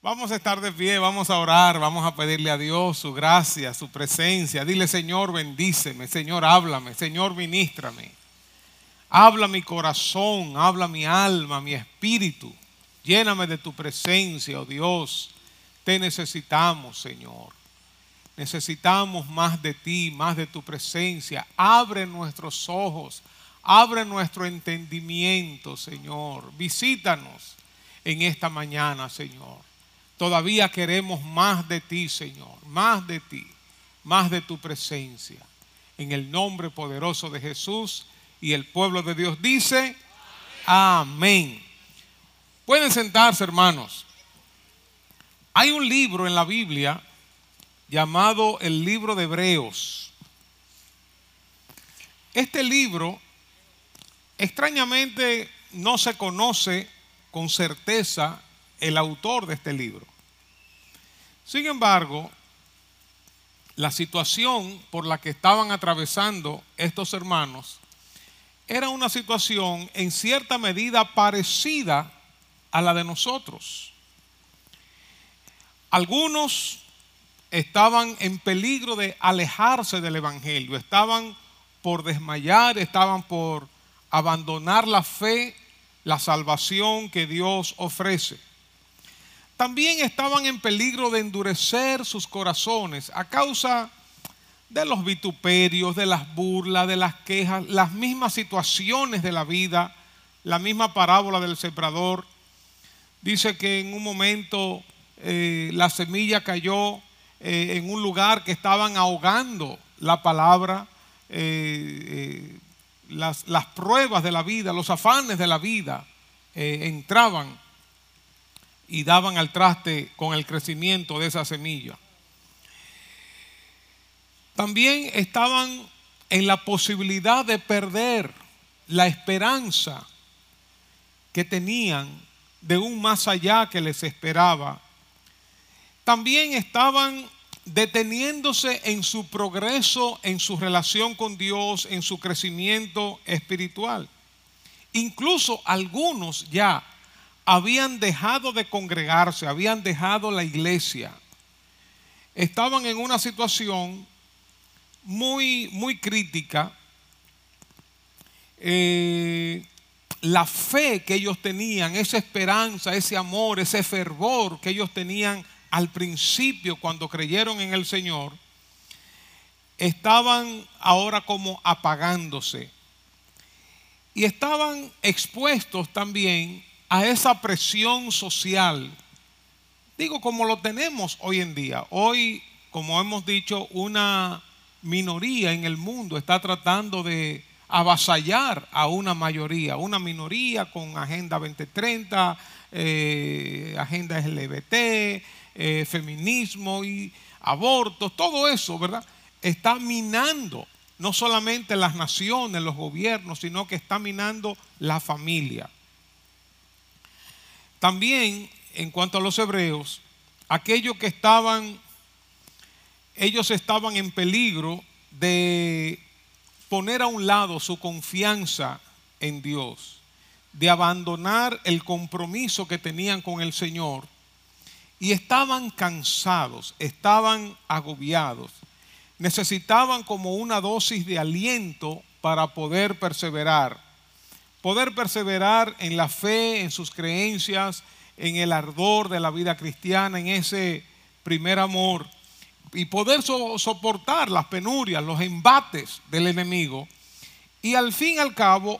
Vamos a estar de pie, vamos a orar, vamos a pedirle a Dios su gracia, su presencia. Dile, Señor, bendíceme, Señor, háblame, Señor, ministrame. Habla mi corazón, habla mi alma, mi espíritu. Lléname de tu presencia, oh Dios. Te necesitamos, Señor. Necesitamos más de ti, más de tu presencia. Abre nuestros ojos, abre nuestro entendimiento, Señor. Visítanos en esta mañana, Señor. Todavía queremos más de ti, Señor, más de ti, más de tu presencia. En el nombre poderoso de Jesús y el pueblo de Dios dice, amén. Pueden sentarse, hermanos. Hay un libro en la Biblia llamado el libro de Hebreos. Este libro, extrañamente, no se conoce con certeza el autor de este libro. Sin embargo, la situación por la que estaban atravesando estos hermanos era una situación en cierta medida parecida a la de nosotros. Algunos estaban en peligro de alejarse del Evangelio, estaban por desmayar, estaban por abandonar la fe, la salvación que Dios ofrece. También estaban en peligro de endurecer sus corazones a causa de los vituperios, de las burlas, de las quejas, las mismas situaciones de la vida, la misma parábola del sembrador. Dice que en un momento eh, la semilla cayó eh, en un lugar que estaban ahogando la palabra, eh, las, las, pruebas de la vida, los afanes de la vida entraban y daban al traste con el crecimiento de esa semilla también estaban en la posibilidad de perder la esperanza que tenían de un más allá que les esperaba. También estaban deteniéndose en su progreso, en su relación con Dios, en su crecimiento espiritual. Incluso algunos ya habían dejado de congregarse, habían dejado la iglesia. Estaban en una situación muy, muy crítica. Eh, la fe que ellos tenían, esa esperanza, ese amor, ese fervor que ellos tenían al principio cuando creyeron en el Señor, estaban ahora como apagándose. Y estaban expuestos también a esa presión social. Digo, como lo tenemos hoy en día. Hoy, como hemos dicho, una minoría en el mundo está tratando de avasallar a una mayoría, una minoría con Agenda 2030, eh, Agenda LGBT, eh, feminismo y abortos, todo eso, ¿verdad? Está minando no solamente las naciones, los gobiernos, sino que está minando la familia. También, en cuanto a los hebreos, aquellos que estaban ellos estaban en peligro de poner a un lado su confianza en Dios, de abandonar el compromiso que tenían con el Señor y estaban cansados, estaban agobiados, necesitaban como una dosis de aliento para poder perseverar, poder perseverar en la fe, en sus creencias, en el ardor de la vida cristiana, en ese primer amor y poder soportar las penurias, los embates del enemigo y al fin y al cabo